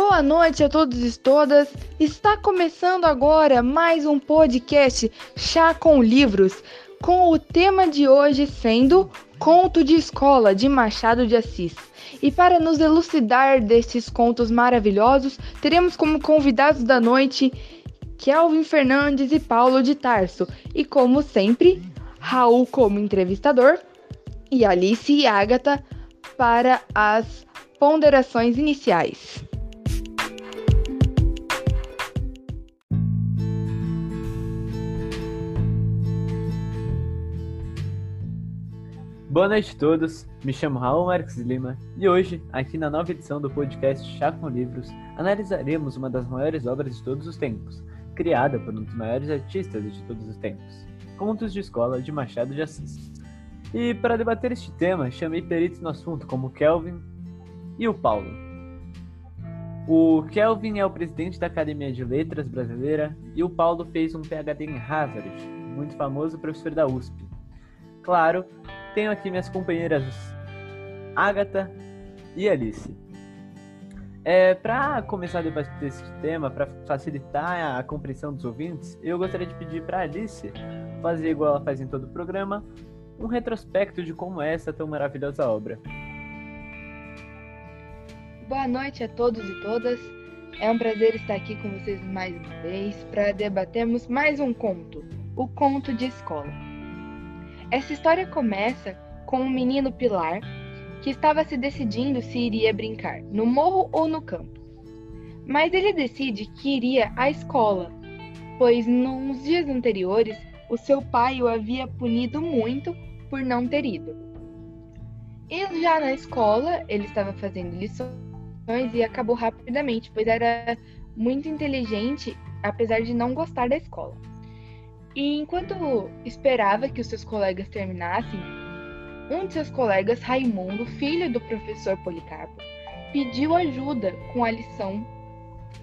Boa noite a todos e todas. Está começando agora mais um podcast Chá com Livros, com o tema de hoje sendo Conto de Escola de Machado de Assis. E para nos elucidar destes contos maravilhosos, teremos como convidados da noite Kelvin Fernandes e Paulo de Tarso. E como sempre, Raul como entrevistador e Alice e Agatha para as ponderações iniciais. Boa noite a todos, me chamo Raul Marques Lima e hoje, aqui na nova edição do podcast Chá com Livros, analisaremos uma das maiores obras de todos os tempos, criada por um dos maiores artistas de todos os tempos, Contos de Escola de Machado de Assis. E para debater este tema, chamei peritos no assunto como Kelvin e o Paulo. O Kelvin é o presidente da Academia de Letras brasileira e o Paulo fez um PhD em Harvard, muito famoso professor da USP. Claro, tenho aqui minhas companheiras Agatha e Alice. É, para começar a debater esse tema, para facilitar a compreensão dos ouvintes, eu gostaria de pedir para Alice fazer igual ela faz em todo o programa, um retrospecto de como é essa tão maravilhosa obra. Boa noite a todos e todas. É um prazer estar aqui com vocês mais uma vez para debatermos mais um conto, o conto de escola. Essa história começa com um menino Pilar que estava se decidindo se iria brincar no morro ou no campo. Mas ele decide que iria à escola, pois nos dias anteriores o seu pai o havia punido muito por não ter ido. E já na escola, ele estava fazendo lições e acabou rapidamente, pois era muito inteligente, apesar de não gostar da escola. E enquanto esperava que os seus colegas terminassem, um de seus colegas, Raimundo, filho do professor Policarpo, pediu ajuda com a lição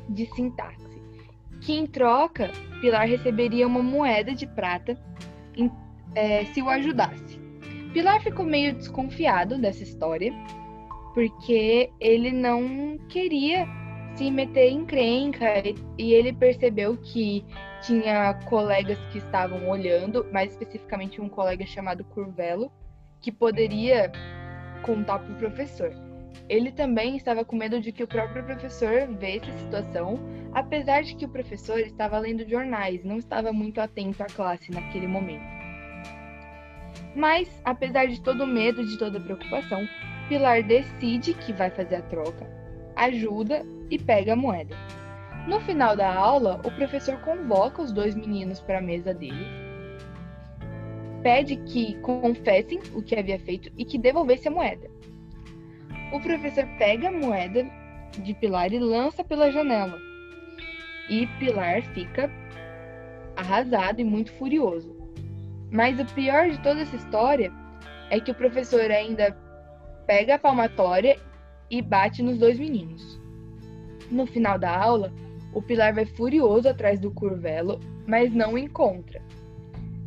de sintaxe, que em troca Pilar receberia uma moeda de prata é, se o ajudasse. Pilar ficou meio desconfiado dessa história, porque ele não queria se meter em crenca e ele percebeu que tinha colegas que estavam olhando, mais especificamente um colega chamado Curvelo, que poderia contar para o professor. Ele também estava com medo de que o próprio professor visse a situação, apesar de que o professor estava lendo jornais, não estava muito atento à classe naquele momento. Mas, apesar de todo o medo, de toda a preocupação, Pilar decide que vai fazer a troca, ajuda e pega a moeda. No final da aula, o professor convoca os dois meninos para a mesa dele, pede que confessem o que havia feito e que devolvesse a moeda. O professor pega a moeda de Pilar e lança pela janela. E Pilar fica arrasado e muito furioso. Mas o pior de toda essa história é que o professor ainda pega a palmatória e bate nos dois meninos. No final da aula, o Pilar vai furioso atrás do Curvelo, mas não o encontra.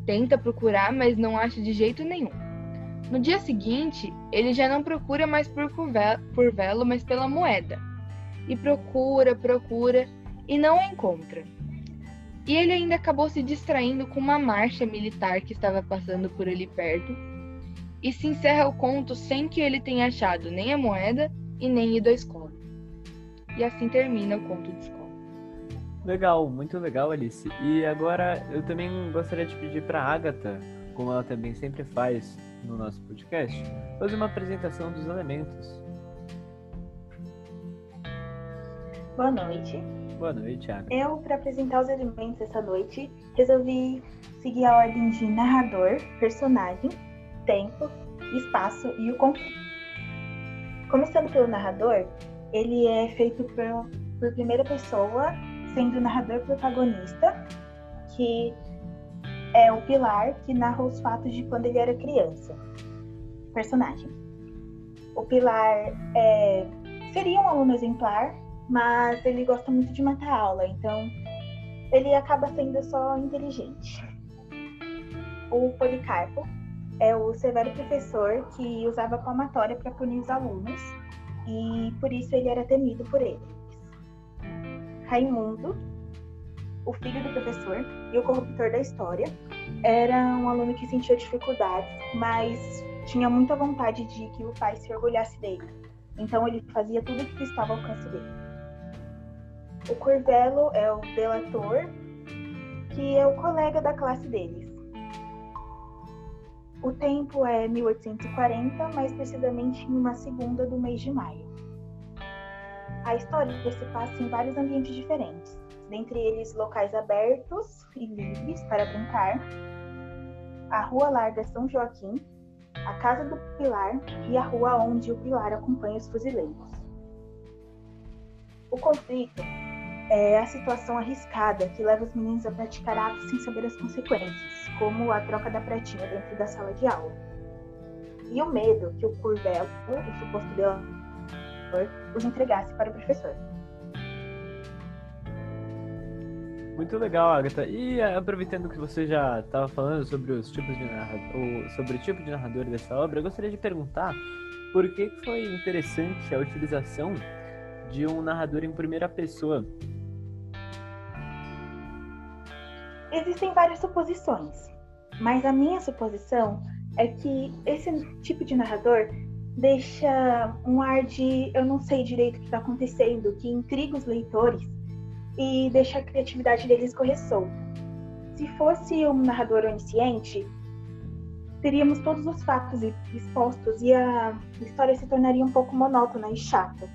Tenta procurar, mas não acha de jeito nenhum. No dia seguinte, ele já não procura mais por Curvelo, mas pela moeda. E procura, procura e não a encontra. E ele ainda acabou se distraindo com uma marcha militar que estava passando por ali perto. E se encerra o conto sem que ele tenha achado nem a moeda e nem ido à escola. E assim termina o conto de escola. Legal, muito legal, Alice. E agora eu também gostaria de pedir para a Agatha, como ela também sempre faz no nosso podcast, fazer uma apresentação dos elementos. Boa noite. Boa noite, Agatha. Eu, para apresentar os elementos essa noite, resolvi seguir a ordem de narrador, personagem, tempo, espaço e o conflito. Começando pelo narrador, ele é feito por, por primeira pessoa, sendo o narrador protagonista, que é o Pilar, que narra os fatos de quando ele era criança. Personagem. O Pilar é, seria um aluno exemplar, mas ele gosta muito de matar aula, então ele acaba sendo só inteligente. O Policarpo é o severo professor que usava palmatória para punir os alunos e por isso ele era temido por eles. Raimundo, o filho do professor e o corruptor da história, era um aluno que sentia dificuldades, mas tinha muita vontade de que o pai se orgulhasse dele. Então ele fazia tudo o que estava ao alcance dele. O Curvelo é o delator, que é o colega da classe deles. O tempo é 1840, mais precisamente em uma segunda do mês de maio. A história se passa em vários ambientes diferentes, dentre eles locais abertos e livres para brincar, a Rua Larga São Joaquim, a Casa do Pilar e a rua onde o Pilar acompanha os fuzileiros. O conflito é a situação arriscada que leva os meninos a praticar atos sem saber as consequências, como a troca da pratinha dentro da sala de aula. E o medo que o Curvelo, o suposto delator, os entregasse para o professor. Muito legal, Agatha. E eh, aproveitando que você já estava falando sobre os tipos de narrador, sobre o tipo de narrador dessa obra, eu gostaria de perguntar por que foi interessante a utilização de um narrador em primeira pessoa. Existem várias suposições, mas a minha suposição é que esse tipo de narrador deixa um ar de eu não sei direito o que está acontecendo, que intriga os leitores e deixa a criatividade deles correr solta. Se fosse um narrador onisciente, teríamos todos os fatos expostos e a história se tornaria um pouco monótona e chata.